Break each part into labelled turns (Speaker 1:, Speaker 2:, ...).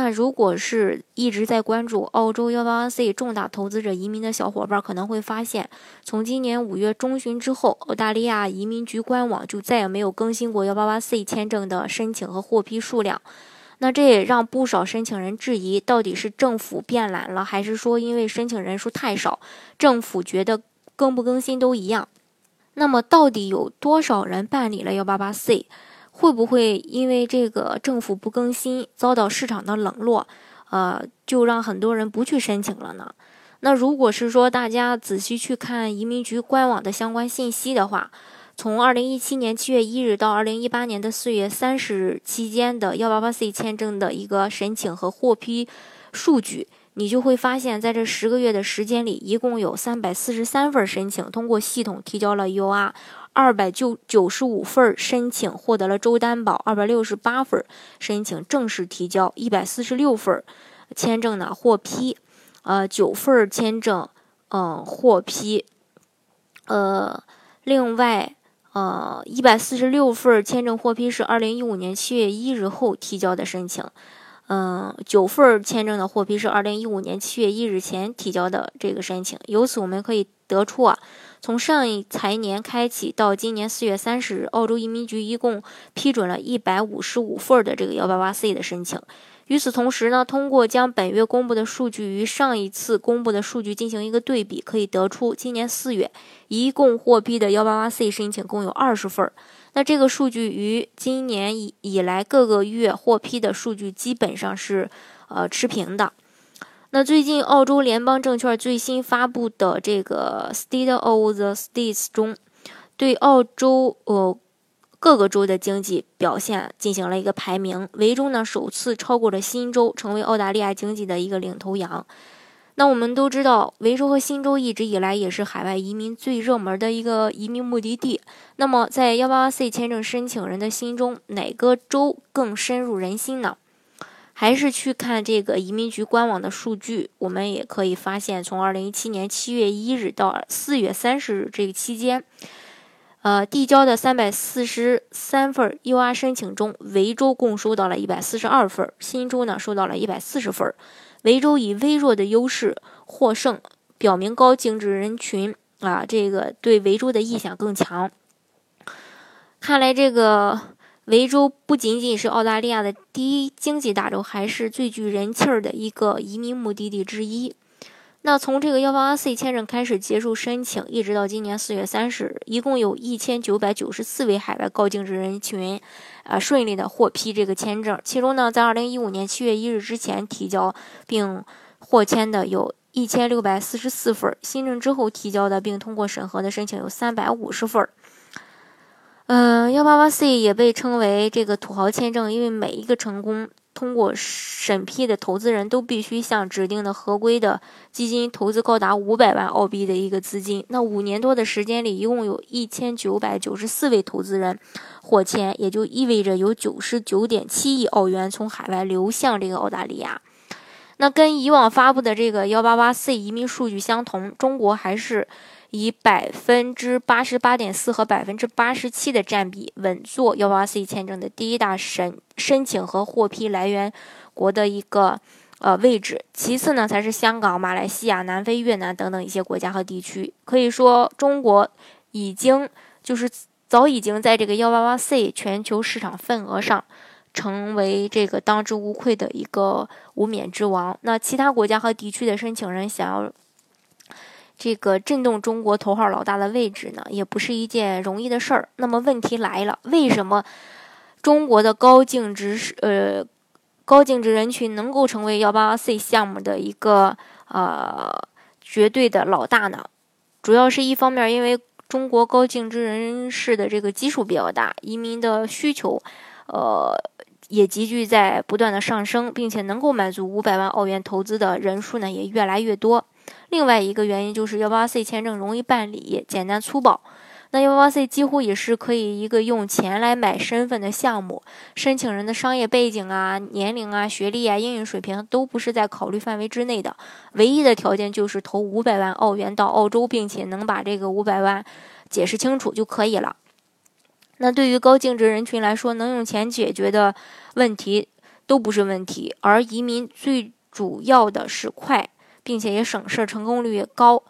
Speaker 1: 那如果是一直在关注澳洲幺八八 C 重大投资者移民的小伙伴，可能会发现，从今年五月中旬之后，澳大利亚移民局官网就再也没有更新过幺八八 C 签证的申请和获批数量。那这也让不少申请人质疑，到底是政府变懒了，还是说因为申请人数太少，政府觉得更不更新都一样？那么，到底有多少人办理了幺八八 C？会不会因为这个政府不更新，遭到市场的冷落，呃，就让很多人不去申请了呢？那如果是说大家仔细去看移民局官网的相关信息的话，从二零一七年七月一日到二零一八年的四月三十日期间的幺八八 C 签证的一个申请和获批数据，你就会发现，在这十个月的时间里，一共有三百四十三份申请通过系统提交了 UR。二百九九十五份申请获得了州担保，二百六十八份申请正式提交，一百四十六份签证呢获批，呃九份签证嗯获批，呃另外呃一百四十六份签证获批是二零一五年七月一日后提交的申请，嗯九份签证的获批是二零一五年七月一日前提交的这个申请，由此我们可以得出啊。从上一财年开启到今年四月三十日，澳洲移民局一共批准了一百五十五份的这个幺八八 C 的申请。与此同时呢，通过将本月公布的数据与上一次公布的数据进行一个对比，可以得出今年四月一共获批的幺八八 C 申请共有二十份。那这个数据与今年以以来各个月获批的数据基本上是呃持平的。那最近，澳洲联邦证券最新发布的这个 State of the States 中，对澳洲呃各个州的经济表现进行了一个排名。维州呢，首次超过了新州，成为澳大利亚经济的一个领头羊。那我们都知道，维州和新州一直以来也是海外移民最热门的一个移民目的地。那么，在幺八八 C 签证申请人的心中，哪个州更深入人心呢？还是去看这个移民局官网的数据，我们也可以发现，从二零一七年七月一日到四月三十日这个期间，呃，递交的三百四十三份 UR 申请中，维州共收到了一百四十二份，新州呢收到了一百四十份，维州以微弱的优势获胜，表明高净值人群啊，这个对维州的意向更强。看来这个。维州不仅仅是澳大利亚的第一经济大州，还是最具人气儿的一个移民目的地之一。那从这个幺八八 C 签证开始结束申请，一直到今年四月三十日，一共有一千九百九十四位海外高净值人群，啊，顺利的获批这个签证。其中呢，在二零一五年七月一日之前提交并获签的有一千六百四十四份，新政之后提交的并通过审核的申请有三百五十份。嗯，幺八八 C 也被称为这个土豪签证，因为每一个成功通过审批的投资人都必须向指定的合规的基金投资高达五百万澳币的一个资金。那五年多的时间里，一共有一千九百九十四位投资人获签，也就意味着有九十九点七亿澳元从海外流向这个澳大利亚。那跟以往发布的这个幺八八 C 移民数据相同，中国还是。以百分之八十八点四和百分之八十七的占比，稳坐幺八八 C 签证的第一大申申请和获批来源国的一个呃位置。其次呢，才是香港、马来西亚、南非、越南等等一些国家和地区。可以说，中国已经就是早已经在这个幺八八 C 全球市场份额上成为这个当之无愧的一个无冕之王。那其他国家和地区的申请人想要。这个震动中国头号老大的位置呢，也不是一件容易的事儿。那么问题来了，为什么中国的高净值呃高净值人群能够成为幺八八 C 项目的一个呃绝对的老大呢？主要是一方面，因为中国高净值人士的这个基数比较大，移民的需求呃也急剧在不断的上升，并且能够满足五百万澳元投资的人数呢也越来越多。另外一个原因就是幺八八 C 签证容易办理，简单粗暴。那幺八八 C 几乎也是可以一个用钱来买身份的项目，申请人的商业背景啊、年龄啊、学历啊、英语水平都不是在考虑范围之内的。唯一的条件就是投五百万澳元到澳洲，并且能把这个五百万解释清楚就可以了。那对于高净值人群来说，能用钱解决的问题都不是问题，而移民最主要的是快，并且也省事，成功率也高。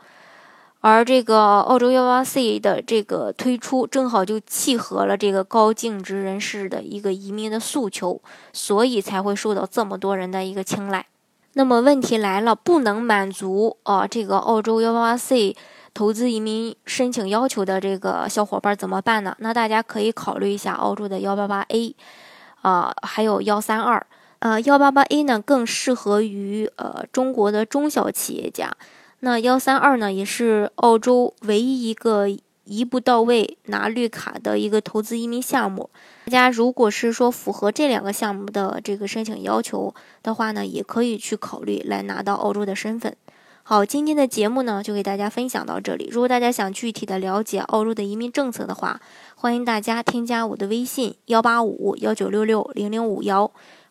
Speaker 1: 而这个澳洲幺八 C 的这个推出，正好就契合了这个高净值人士的一个移民的诉求，所以才会受到这么多人的一个青睐。那么问题来了，不能满足啊这个澳洲幺八八 C 投资移民申请要求的这个小伙伴怎么办呢？那大家可以考虑一下澳洲的幺八八 A，啊，还有幺三二，呃，幺八八 A 呢更适合于呃中国的中小企业家。那幺三二呢，也是澳洲唯一一个一步到位拿绿卡的一个投资移民项目。大家如果是说符合这两个项目的这个申请要求的话呢，也可以去考虑来拿到澳洲的身份。好，今天的节目呢就给大家分享到这里。如果大家想具体的了解澳洲的移民政策的话，欢迎大家添加我的微信幺八五幺九六六零零五幺，